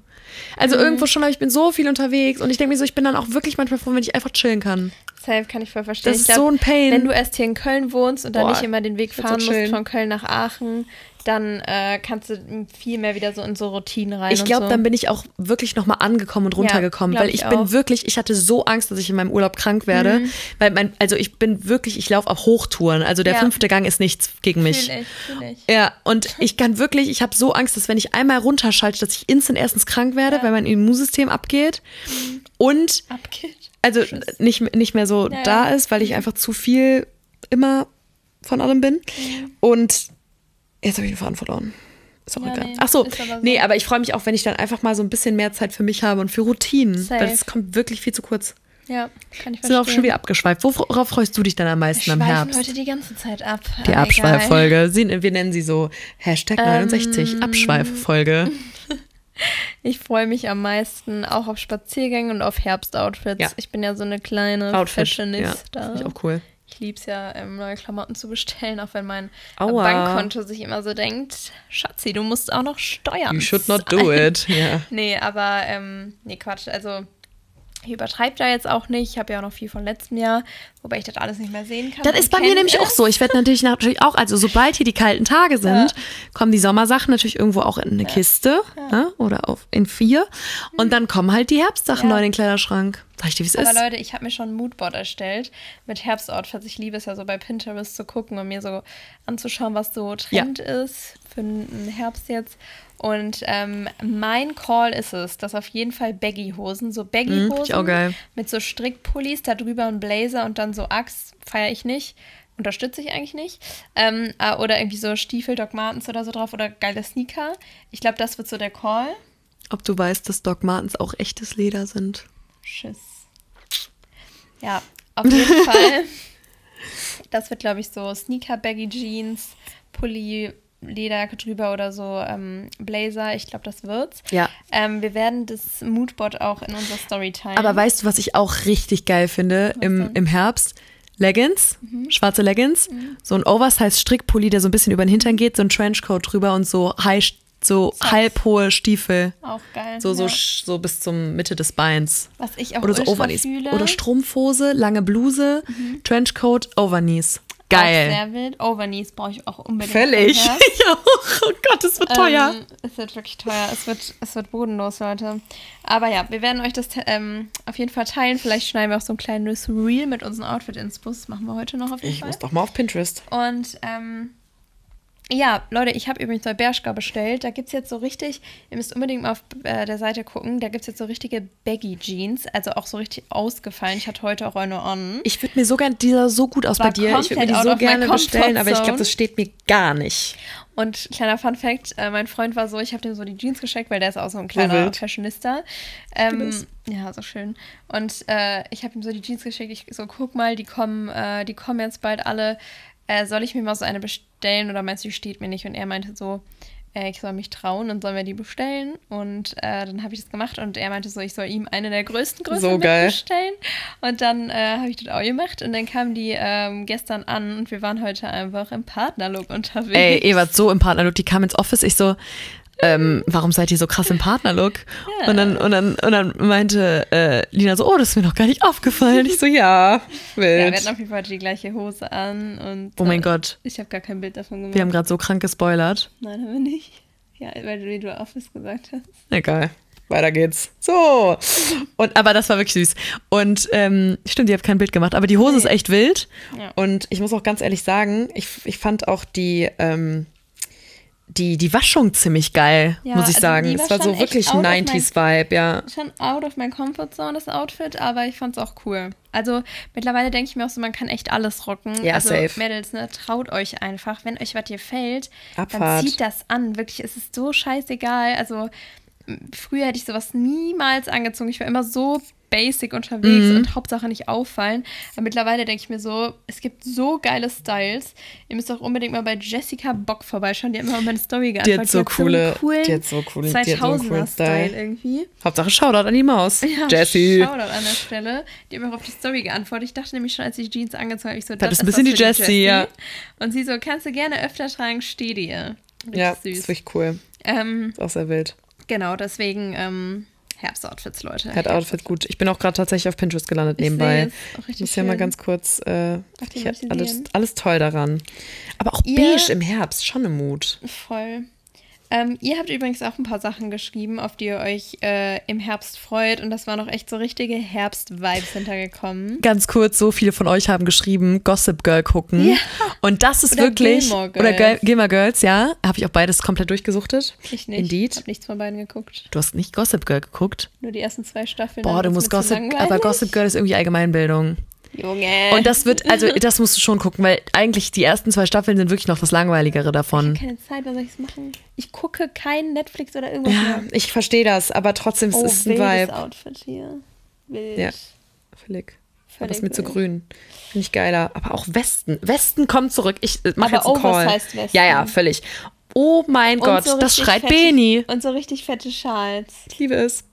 Also irgendwo schon, aber ich bin so viel unterwegs und ich denke mir so, ich bin dann auch wirklich manchmal froh, wenn ich einfach chillen kann. Safe kann ich voll verstehen. Das ist so ein Pain. Wenn du erst hier in Köln wohnst und dann Boah, nicht immer den Weg fahren musst von Köln nach Aachen, dann äh, kannst du viel mehr wieder so in so Routinen rein. Ich glaube, so. dann bin ich auch wirklich nochmal angekommen und runtergekommen, glaub weil ich ich, bin auch. wirklich, ich hatte so Angst, dass ich in meinem Urlaub krank werde, weil mein, also ich bin wirklich, ich laufe auf Hochtouren, also der Ja. fünfte Gang ist nichts gegen mich. Fühl ich, fühl ich. Ja, und ich kann wirklich, ich habe so Angst, dass wenn ich einmal runterschalte, dass ich instant erstens krank werde, weil mein Immunsystem abgeht und Abgeht. Also nicht, nicht mehr so Ja, ja. da ist, weil ich einfach zu viel immer von allem bin. Und jetzt habe ich den Faden verloren. Ist auch Ja, egal. nee, Ach so, aber so. nee, aber ich freue mich auch, wenn ich dann einfach mal so ein bisschen mehr Zeit für mich habe und für Routinen. Safe. Weil das kommt wirklich viel zu kurz. Ja, kann ich Sind wir auch verstehen. schon wieder abgeschweift. Worauf freust du dich dann am meisten am Herbst? heute die ganze Zeit ab. Die Abschweiffolge. Wir nennen sie so Hashtag Ähm. 69 Abschweiffolge. Ich freue mich am meisten auch auf Spaziergänge und auf Herbstoutfits. Ja. Ich bin ja so eine kleine Outfit. Ja, Fashionista. finde ich auch cool. Ich liebe es ja, ähm, neue Klamotten zu bestellen, auch wenn mein Aua. Bankkonto sich immer so denkt, Schatzi, du musst auch noch Steuern You should not zahlen." do it. Ja. [laughs] Nee, aber, ähm, nee, Quatsch. Also, Ich übertreibe da jetzt auch nicht. Ich habe ja auch noch viel von letztem Jahr, wobei ich das alles nicht mehr sehen kann. Das ist bei mir nämlich es. auch so. Ich werde natürlich, natürlich auch, also sobald hier die kalten Tage sind, kommen die Sommersachen natürlich irgendwo auch in eine Kiste ne? oder auf, in vier. Und dann kommen halt die Herbstsachen Ja. neu in den Kleiderschrank. Sag ich dir, wie es Aber ist? Leute, ich habe mir schon ein Moodboard erstellt mit Herbstoutfits. Ich liebe es ja so bei Pinterest zu gucken und mir so anzuschauen, was so Trend ist für einen Herbst jetzt. Und ähm, mein Call ist es, dass auf jeden Fall Baggy-Hosen, so Baggy-Hosen geil. mit so Strickpullis, da drüber ein Blazer und dann so Axt, feiere ich nicht. Unterstütze ich eigentlich nicht. Ähm, äh, oder irgendwie so Stiefel, Doc Martens oder so drauf oder geile Sneaker. Ich glaube, das wird so der Call. Ob du weißt, dass Doc Martens auch echtes Leder sind. Schiss. Ja, auf jeden [laughs] Fall. Das wird, glaube ich, so Sneaker, Baggy Jeans, Pulli, Lederjacke drüber oder so ähm, Blazer. Ich glaube, das wird's. Ja. Ähm, wir werden das Moodboard auch in unserer Story teilen. Aber weißt du, was ich auch richtig geil finde im, denn? Mhm. im Herbst? Leggings, schwarze Leggings, so ein Oversize-Strickpulli, der so ein bisschen über den Hintern geht, so ein Trenchcoat drüber und so high, so halbhohe Stiefel. auch geil. So, so, ja. so bis zum Mitte des Beins. Was ich auch Oder so Overknees. Mhm. Oder Strumpfhose, lange Bluse, Trenchcoat, Overknees. Auch Geil. sehr wild. Overknees brauche ich auch unbedingt. Völlig. Ich auch. [laughs] Oh Gott, das wird teuer. Ähm, es wird wirklich teuer. Es wird, es wird bodenlos, Leute. Aber ja, wir werden euch das ähm, auf jeden Fall teilen. Vielleicht schneiden wir auch so ein kleines Reel mit unseren Outfit-Inspos. Das machen wir heute noch auf jeden ich Fall. muss doch mal auf Pinterest. Und ähm, ja, Leute, ich habe übrigens bei Bershka bestellt. Da gibt es jetzt so richtig, ihr müsst unbedingt mal auf äh, der Seite gucken, da gibt es jetzt so richtige Baggy-Jeans, also auch so richtig ausgefallen. Ich hatte heute auch eine on. Ich würde mir so gerne, die sah so gut aus War bei dir. Ich würde mir die so gerne bestellen, aber ich glaube, das steht mir gar nicht. Und kleiner Fun Fact, äh, mein Freund war so, ich habe dem so die Jeans geschickt, weil der ist auch so ein kleiner wild. Fashionista. Ähm, ja, so schön. Und äh, ich habe ihm so die Jeans geschickt. Ich so, guck mal, die kommen, äh, die kommen jetzt bald alle. Äh, soll ich mir mal so eine bestellen oder meinst du, die steht mir nicht? Und er meinte so, äh, ich soll mich trauen und sollen wir die bestellen? Und äh, dann habe ich das gemacht und er meinte so, ich soll ihm eine der größten Größen So bestellen. Und dann äh, habe ich das auch gemacht und dann kamen die ähm, gestern an und wir waren heute einfach im Partnerlook unterwegs. Ey, Ewart, so im Partnerlook, die kam ins Office, ich so, ähm, warum seid ihr so krass im Partnerlook? Ja. Und, dann, und, dann, und dann meinte äh, Lina so, oh, das ist mir noch gar nicht aufgefallen. Ich so, ja, [laughs] Ja, wir wild. hatten auf jeden Fall die gleiche Hose an und oh mein äh, Gott, ich habe gar kein Bild davon gemacht. wir haben gerade so krank gespoilert. Nein, haben wir nicht. Ja, weil du, wie du Office gesagt hast. Egal. Weiter geht's. So. Und, aber das war wirklich süß. Und ähm, stimmt, ihr habt kein Bild gemacht, aber die Hose ist echt wild. Ja. Und ich muss auch ganz ehrlich sagen, ich, ich fand auch die, ähm, die, die Waschung ziemlich geil, Ja, muss ich also sagen. Es war war so wirklich my- 90s-Vibe, ja. Schon out of my comfort zone, das Outfit, aber ich fand's auch cool. Also mittlerweile denke ich mir auch so, man kann echt alles rocken. Ja, also safe. Mädels, ne, traut euch einfach. Wenn euch was hier fällt, dann Abfahrt. zieht das an. Wirklich, es ist so scheißegal. Also früher hätte ich sowas niemals angezogen. Ich war immer so basic unterwegs Mhm. und Hauptsache nicht auffallen. Aber mittlerweile denke ich mir so, es gibt so geile Styles. Ihr müsst auch unbedingt mal bei Jessica Bock vorbeischauen. Die hat immer meine Story Die geantwortet. hat so coole, die hat so coole, die hat so einen coolen 2000er-Style Style. irgendwie. Hauptsache Shoutout an die Maus. Ja, Jessie. Shoutout an der Stelle. Die haben auch auf die Story geantwortet. Ich dachte nämlich schon, als ich die Jeans angezogen habe, ich so, Das ist ein bisschen die Jessie, ja. Und sie so, kannst du gerne öfter tragen, steh dir. Richtig Ja, süß. ist wirklich cool. Ähm, Ist auch sehr wild. genau, deswegen ähm, Herbstoutfits, Leute. Hat Outfit gut. Ich bin auch gerade tatsächlich auf Pinterest gelandet Ich nebenbei. Ich muss ja mal ganz kurz. Äh, alles, alles toll daran. Aber auch Ihr- beige im Herbst, schon im Mut. Voll. Ähm, ihr habt übrigens auch ein paar Sachen geschrieben, auf die ihr euch äh, im Herbst freut. Und das waren auch echt so richtige Herbst-Vibes hintergekommen. Ganz kurz, so viele von euch haben geschrieben, Gossip Girl gucken. Ja. Und das ist Oder wirklich. Gilmore Oder Gil Girls. Gilmore Girls, ja. Habe ich auch beides komplett durchgesuchtet. Ich nicht. Indeed. Hab nichts von beiden geguckt. Du hast nicht Gossip Girl geguckt. Nur die ersten zwei Staffeln. Boah, du musst Gossip. Aber Gossip Girl ist irgendwie Allgemeinbildung. Junge. Und das wird, also das musst du schon gucken, weil eigentlich die ersten zwei Staffeln sind wirklich noch das Langweiligere davon. keine Zeit, was soll ich machen? Ich gucke kein Netflix oder irgendwas Ja, mehr. ich verstehe das, aber trotzdem es Oh, ist ein wildes Vibe. Outfit hier. Wild. Ja. Völlig. Aber Völlig ist mir zu grün. Finde ich geiler. Aber auch Westen. Westen kommt zurück. Ich äh, mach Aber jetzt einen Call. oversized Westen. Ja, ja, völlig. Oh mein Und Gott, so das schreit fette- Beni. Und so richtig fette Schals. Ich liebe es.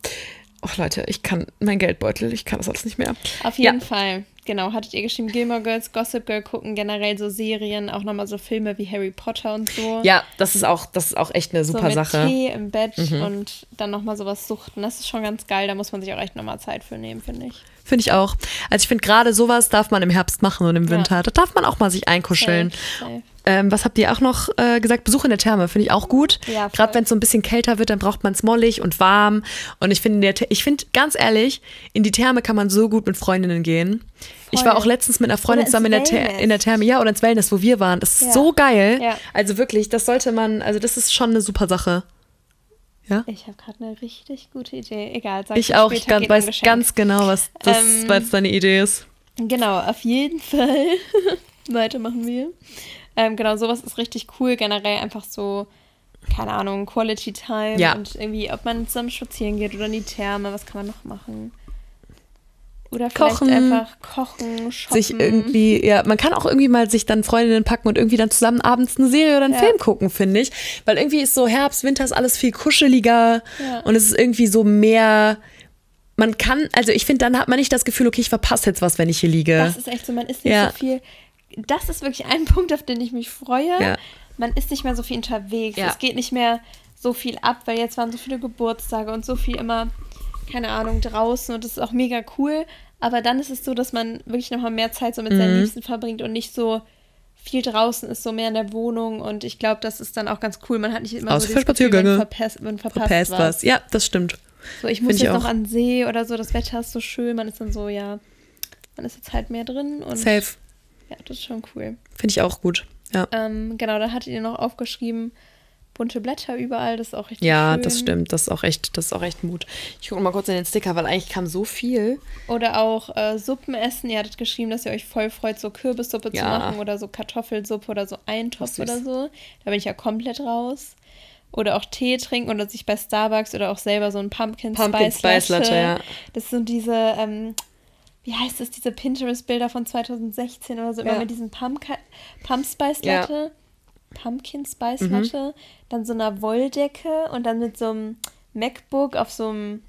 Oh Leute, ich kann, mein Geldbeutel, ich kann das alles nicht mehr. Auf Ja. jeden Fall. Genau, hattet ihr geschrieben, Gilmore Girls, Gossip Girl gucken, generell so Serien, auch nochmal so Filme wie Harry Potter und so. Ja, das ist auch, das ist auch echt eine so super mit Sache. Tee im Bett und dann nochmal sowas suchten. Das ist schon ganz geil, da muss man sich auch echt nochmal Zeit für nehmen, finde ich. Finde ich auch. Also ich finde gerade sowas darf man im Herbst machen und im Ja. Winter. Da darf man auch mal sich einkuscheln. Safe, safe. Ähm, was habt ihr auch noch äh, gesagt? Besuch in der Therme finde ich auch gut. Ja, voll. Gerade wenn es so ein bisschen kälter wird, dann braucht man es mollig und warm. Und ich finde, ich finde ganz ehrlich, in die Therme kann man so gut mit Freundinnen gehen. Ich war Voll. auch letztens mit einer Freundin zusammen in der, in der Therme. Ja, oder ins Wellness, wo wir waren. Das ist Ja. so geil. Ja. Also wirklich, das sollte man, also das ist schon eine super Sache. Ja? Ich habe gerade eine richtig gute Idee. Egal, sag Ich mir auch. Ich ganz, weiß ganz genau, was das, Ähm, was deine Idee ist. Genau, auf jeden Fall. [laughs] Weitermachen wir. Ähm, genau, sowas ist richtig cool. Generell einfach so, keine Ahnung, Quality Time Ja. und irgendwie, ob man zusammen spazieren geht oder in die Therme, was kann man noch machen? Oder vielleicht Kochen. einfach kochen, shoppen. sich irgendwie, ja, man kann auch irgendwie mal sich dann Freundinnen packen und irgendwie dann zusammen abends eine Serie oder einen Ja. Film gucken, finde ich. Weil irgendwie ist so Herbst, Winter ist alles viel kuscheliger Ja. und es ist irgendwie so mehr. Man kann, also ich finde, dann hat man nicht das Gefühl, okay, ich verpasse jetzt was, wenn ich hier liege. Das ist echt so, man isst nicht Ja. so viel. Das ist wirklich ein [laughs] Punkt, auf den ich mich freue. Ja. Man ist nicht mehr so viel unterwegs. Ja. Es geht nicht mehr so viel ab, weil jetzt waren so viele Geburtstage und so viel immer, keine Ahnung, draußen und das ist auch mega cool. Aber dann ist es so, dass man wirklich nochmal mehr Zeit so mit Mhm. seinen Liebsten verbringt und nicht so viel draußen ist, so mehr in der Wohnung. Und ich glaube, das ist dann auch ganz cool. Man hat nicht immer Außer so für man Spaziergänge. verpasst, man verpasst, Verpasst was. was. Ja, das stimmt. So, ich muss Find ich jetzt noch auch. an See oder so, das Wetter ist so schön, man ist dann so, ja, man ist jetzt halt mehr drin und Safe. Ja, das ist schon cool. Finde ich auch gut. Ja. Ähm, genau, dann hattet ihr noch aufgeschrieben, bunte Blätter überall, das ist auch richtig Ja, schön. das stimmt. Das ist auch echt, das ist auch echt Mut. Ich gucke mal kurz in den Sticker, weil eigentlich kam so viel. Oder auch äh, Suppen essen. Ihr hattet geschrieben, dass ihr euch voll freut, so Kürbissuppe zu Ja. machen oder so Kartoffelsuppe oder so Eintopf oder so. Da bin ich ja komplett raus. Oder auch Tee trinken oder sich bei Starbucks oder auch selber so ein Pumpkin, Pumpkin Spice, Spice Latte, ja. Das sind diese, ähm, wie heißt es, diese Pinterest-Bilder von 2016 oder so, immer Ja. mit diesem Pumpkin, Pump Spice Ja. Latte. Pumpkin Spice Mhm. Latte. Dann so einer Wolldecke und dann mit so einem MacBook auf so einem,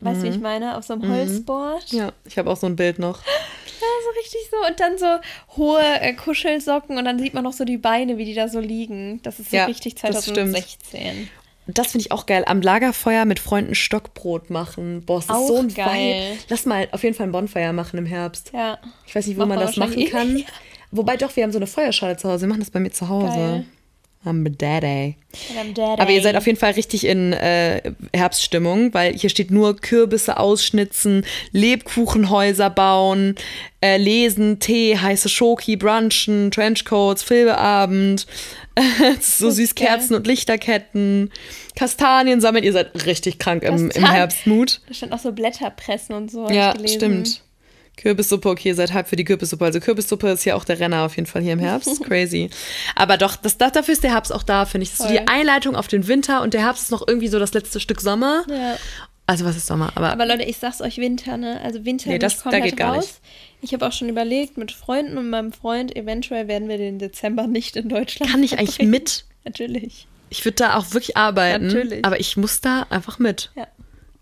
weißt du, wie ich meine, auf so einem Holzboard. Mhm. Ja, ich habe auch so ein Bild noch. [laughs] Ja, so richtig so. Und dann so hohe äh, Kuschelsocken und dann sieht man noch so die Beine, wie die da so liegen. Das ist so Ja, richtig das stimmt. 2016. Das finde ich auch geil. Am Lagerfeuer mit Freunden Stockbrot machen. Boah, das ist Auch so ein geil. Vibe. Lass mal auf jeden Fall ein Bonfire machen im Herbst. Ja. Ich weiß nicht, wo Macht man das machen kann. Wobei doch, wir haben so eine Feuerschale zu Hause. Wir machen das bei mir zu Hause. Geil. Am Daddy. Am Daddy. Aber ihr seid auf jeden Fall richtig in äh, Herbststimmung, weil hier steht nur Kürbisse ausschnitzen, Lebkuchenhäuser bauen, äh, lesen, Tee, heiße Schoki, Brunchen, Trenchcoats, Filmeabend, [laughs] so süß geil. Kerzen und Lichterketten, Kastanien sammeln. Ihr seid richtig krank im, im. Herbstmut. Da stand auch so Blätterpressen und so. Ja, stimmt. Kürbissuppe, okay, ihr seid halb für die Kürbissuppe. Also Kürbissuppe ist ja auch der Renner auf jeden Fall hier im Herbst. [laughs] Crazy. Aber doch, das, das, dafür ist der Herbst auch da, finde ich. Das ist so die Einleitung auf den Winter und der Herbst ist noch irgendwie so das letzte Stück Sommer. Ja. Also was ist Sommer? Aber, Aber Leute, ich sag's euch Winter, ne? Also Winter Nee, das- da komplett geht gar raus. nicht. Ich habe auch schon überlegt mit Freunden und meinem Freund, eventuell werden wir den Dezember nicht in Deutschland kann ich eigentlich verbringen. mit? Natürlich. Ich würde da auch wirklich arbeiten. Natürlich. Aber ich muss da einfach mit. Ja.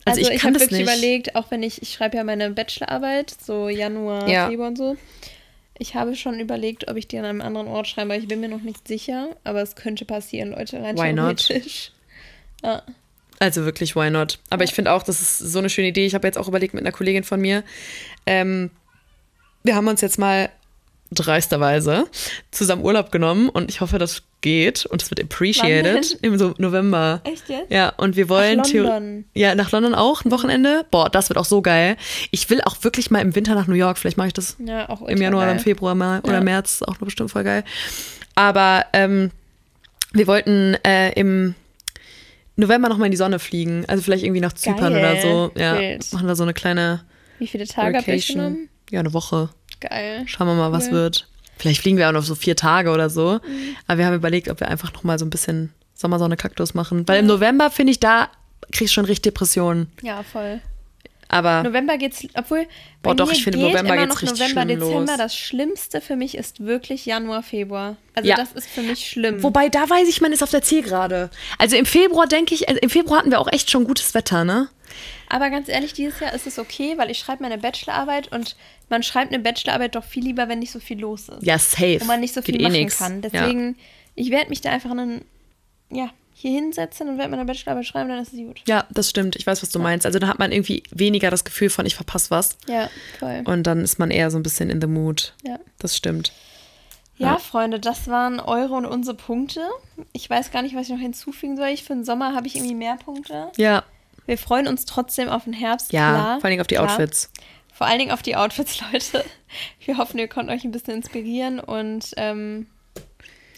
Also Also, ich habe wirklich nicht. überlegt, auch wenn ich, ich schreibe ja meine Bachelorarbeit, so Januar, Ja. Februar und so. Ich habe schon überlegt, ob ich die an einem anderen Ort schreibe, aber ich bin mir noch nicht sicher. Aber es könnte passieren, Leute, rein Why not? theoretisch. Ja. [laughs] Also wirklich, why not? Aber ich finde auch, das ist so eine schöne Idee. Ich habe jetzt auch überlegt mit einer Kollegin von mir. Ähm, wir haben uns jetzt mal dreisterweise zusammen Urlaub genommen und ich hoffe, das geht und es wird appreciated im so November. Echt jetzt? Ja, und wir wollen Nach London. Ja, nach London auch ein Wochenende. Boah, das wird auch so geil. Ich will auch wirklich mal im Winter nach New York. Vielleicht mache ich das Ja, im Januar geil. im Februar mal oder Ja. März, auch noch bestimmt voll geil. Aber ähm, wir wollten äh, im November noch mal in die Sonne fliegen. Also vielleicht irgendwie nach Zypern Geil. oder so. Ja, Wild. machen da so eine kleine Wie viele Tage habt ihr euch Vacation. genommen? Ja, eine Woche. Geil. Schauen wir mal, was Cool. wird. Vielleicht fliegen wir auch noch so vier Tage oder so. Mhm. Aber wir haben überlegt, ob wir einfach noch mal so ein bisschen Sommersonne Kaktus machen. Weil im November, finde ich, da krieg ich schon richtig Depressionen. Ja, voll. Aber November geht's, obwohl Boah, doch, ich finde, geht November immer geht's noch richtig November, schlimm Dezember. los. Das Schlimmste für mich ist wirklich Januar, Februar. Also Ja. das ist für mich schlimm. Wobei, da weiß ich, man ist auf der Zielgerade. Also im Februar denke ich, also im Februar hatten wir auch echt schon gutes Wetter, ne? Aber ganz ehrlich, dieses Jahr ist es okay, weil ich schreibe meine Bachelorarbeit und man schreibt eine Bachelorarbeit doch viel lieber, wenn nicht so viel los ist. Ja, safe. Wo man nicht so Geht viel eh machen nix. kann. Ja. Deswegen, ich werde mich da einfach einen, ja, hier hinsetzen und werde meine Bachelorarbeit schreiben, dann ist es gut. Ja, das stimmt. Ich weiß, was du meinst. Also da hat man irgendwie weniger das Gefühl von, ich verpasse was. Ja, voll. Und dann ist man eher so ein bisschen in the mood. Ja. Das stimmt. Ja, Ja. Freunde, das waren eure und unsere Punkte. Ich weiß gar nicht, was ich noch hinzufügen soll. Ich für den Sommer habe ich irgendwie mehr Punkte. Ja, Wir freuen uns trotzdem auf den Herbst. ja, klar, vor allen Dingen auf die klar. Outfits. Vor allen Dingen auf die Outfits, [laughs] Leute. Wir hoffen, ihr konntet euch ein bisschen inspirieren und ähm,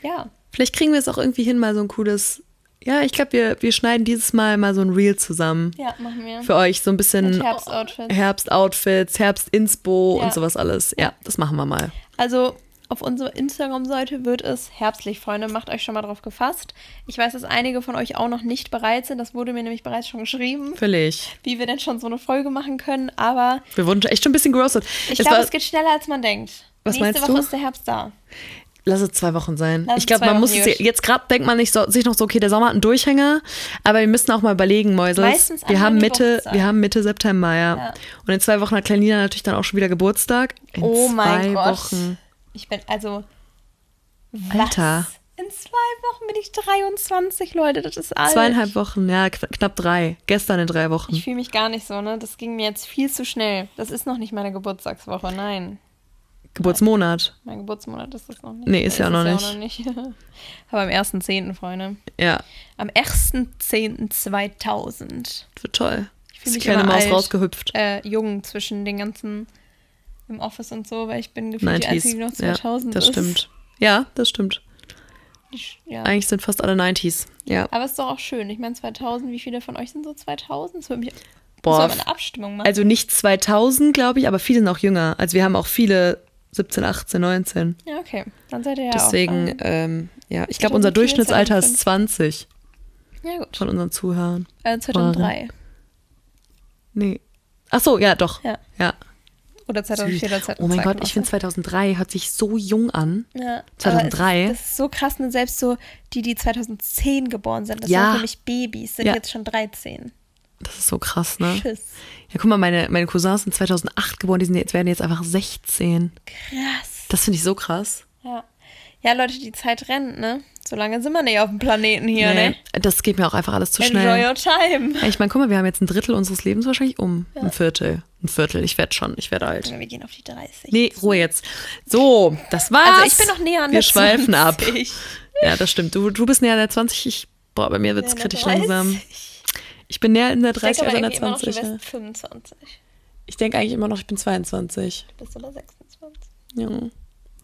ja. Vielleicht kriegen wir es auch irgendwie hin, mal so ein cooles. Ja, ich glaube, wir, wir schneiden dieses Mal mal so ein Reel zusammen. Ja, machen wir. Für euch so ein bisschen Herbstoutfits. Herbstoutfits, Herbstinspo Ja. und sowas alles. Ja, das machen wir mal. Also auf unserer Instagram-Seite wird es herbstlich, Freunde. Macht euch schon mal drauf gefasst. Ich weiß, dass einige von euch auch noch nicht bereit sind. Das wurde mir nämlich bereits schon geschrieben, Völlig. wie wir denn schon so eine Folge machen können. Aber Wir wurden echt schon ein bisschen geroastet. ich glaube, es geht schneller, als man denkt. Was Nächste meinst Woche du? ist der Herbst da. Lass es zwei Wochen sein. Lass ich glaube, man Wochen, muss es jetzt gerade denkt man nicht so, sich noch so, okay, der Sommer hat einen Durchhänger, aber wir müssen auch mal überlegen, Mäusels. Meistens wir haben Mitte, wir haben Mitte September, ja. Ja. Und in zwei Wochen hat Kleinina natürlich dann auch schon wieder Geburtstag. In oh mein Gott. Wochen. Ich bin also. Was? Alter. In zwei Wochen bin ich 23, Leute. Das ist alt. Zweieinhalb Wochen, ja, kn knapp drei. Gestern in drei Wochen. Ich fühle mich gar nicht so, ne? Das ging mir jetzt viel zu schnell. Das ist noch nicht meine Geburtstagswoche, nein. Geburtsmonat. Mein Geburtsmonat ist das noch nicht. Nee, ist ja auch noch es nicht. [laughs] Aber am 1.10., Freunde. Ja, Am 1.10.2000. wird toll. Ich Ist fühle die mich kleine Maus alt, rausgehüpft. Äh, jung zwischen den ganzen im Office und so, weil ich bin gefühlt die 90s. Einzige, die noch 2000 ja, das ist. stimmt. Ja, das stimmt. Ja. Eigentlich sind fast alle 90s. Ja. Aber es ist doch auch schön. Ich meine, 2000, wie viele von euch sind so 2000? Das würde mich. Boah, Boah. eine Abstimmung machen. Also nicht 2000, glaube ich, aber viele sind auch jünger. Also wir haben auch viele 17, 18, 19. ja, okay. Dann seid ihr ja Deswegen, auch. ähm, ja, ich glaube, unser 2004, Durchschnittsalter ist 2005. 20 Ähm, ja, gut. von unseren Zuhörern. Äh, 2003. Nee. Ach so, ja, doch. Ja. Ja. Oder 2004 oder Süß. 2002. Oh mein Gott, ich finde 2003 hört sich so jung an. Ja, 2003? Aber es, das ist so krass, ne? selbst so die, die 2010 geboren sind, das Ja. sind für mich Babys, sind Ja. jetzt schon 13. Das ist so krass, ne? Tschüss. Ja, guck mal, meine, meine Cousins sind 2008 geboren, die sind jetzt, werden jetzt einfach 16. Krass. Das finde ich so krass. Ja. ja, Leute, die Zeit rennt, ne? So lange sind wir nicht auf dem Planeten hier, Nee, ne? Das geht mir auch einfach alles zu Enjoy schnell. your time. Ja, ich meine, guck mal, wir haben jetzt ein Drittel unseres Lebens wahrscheinlich um. Ein Viertel. Ein Viertel. Ich werde schon, ich werde alt. Wir gehen auf die 30. Nee, Ruhe jetzt. So, das war's. Also ich bin noch näher an Wir der schweifen 20. ab. Ja, das stimmt. Du, du bist näher an der 20. Ich, boah, bei mir wird's der kritisch 30. langsam. Ich bin näher in der Ich 30 denke als an der irgendwie immer noch, du 20. ja. wärst 25. Ich denke eigentlich immer noch, ich bin 22. Bist du aber 26. Ja,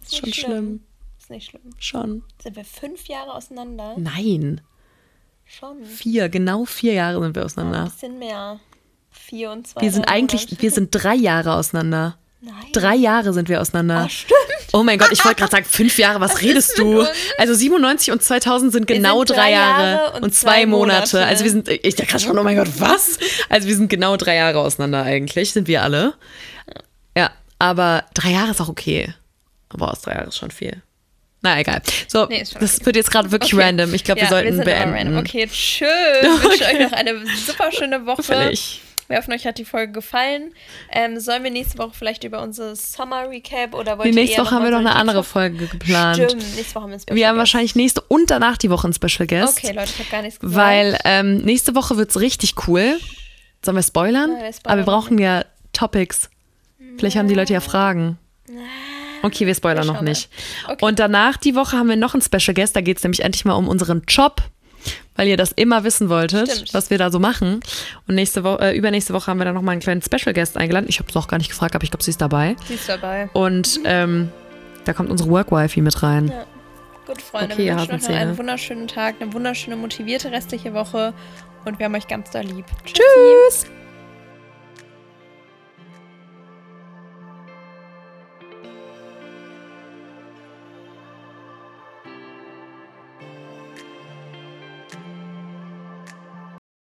ist schon nicht schlimm. Ist nicht schlimm. Schon. Sind wir fünf Jahre auseinander? Nein. Schon. Vier, genau vier Jahre sind wir Ein auseinander. bisschen mehr. Vier und zwei. Wir sind eigentlich, wir sind drei Jahre auseinander. Nein. Drei Jahre sind wir auseinander. Ah, stimmt. Oh mein Gott, ich wollte gerade sagen, fünf Jahre, was, redest ist du? Also 97 und 2000 sind Wir genau sind drei drei Jahre, Jahre und, und zwei Monate. Monate. Also wir sind, ich dachte gerade schon, oh mein Gott, was? Also wir sind genau drei Jahre auseinander eigentlich, sind wir alle. Ja, aber drei Jahre ist auch okay. Aber aus drei Jahren ist schon viel. Na egal. So, Nee, das okay. wird jetzt gerade wirklich Okay. random. Ich glaube, Ja, wir sollten aber beenden. random. Okay, tschüss. Ich wünsche euch noch eine [laughs] super schöne Woche. Völlig. Wir hoffen, euch hat die Folge gefallen. Ähm, sollen wir nächste Woche vielleicht über unsere Summer Recap oder wollt ihr nächste Woche haben wir noch eine andere Folge geplant. Stimmt, nächste Woche haben wir ein Special Wir haben Guest. wahrscheinlich nächste und danach die Woche einen Special Guest. Okay, Leute, ich habe gar nichts gesagt. Weil ähm, nächste Woche wird es richtig cool. Sollen wir spoilern? Nein, wir spoilern Aber wir brauchen ja Topics. Vielleicht haben die Leute ja Fragen. Okay, wir spoilern Wir noch nicht. Okay. Und danach die Woche haben wir noch einen Special Guest. Da geht es nämlich endlich mal um unseren Job, weil ihr das immer wissen wolltet, Stimmt. was wir da so machen. Und nächste Woche, äh, übernächste Woche haben wir dann noch mal einen kleinen Special Guest eingeladen. Ich habe es noch gar nicht gefragt, aber ich glaube, sie ist dabei. Sie ist dabei. Und ähm, da kommt unsere Work-Wifi mit rein. Ja. Gut, Freunde, Okay, wir wünschen euch noch einen wunderschönen Tag, eine wunderschöne, motivierte restliche Woche und wir haben euch ganz da lieb. Tschüss!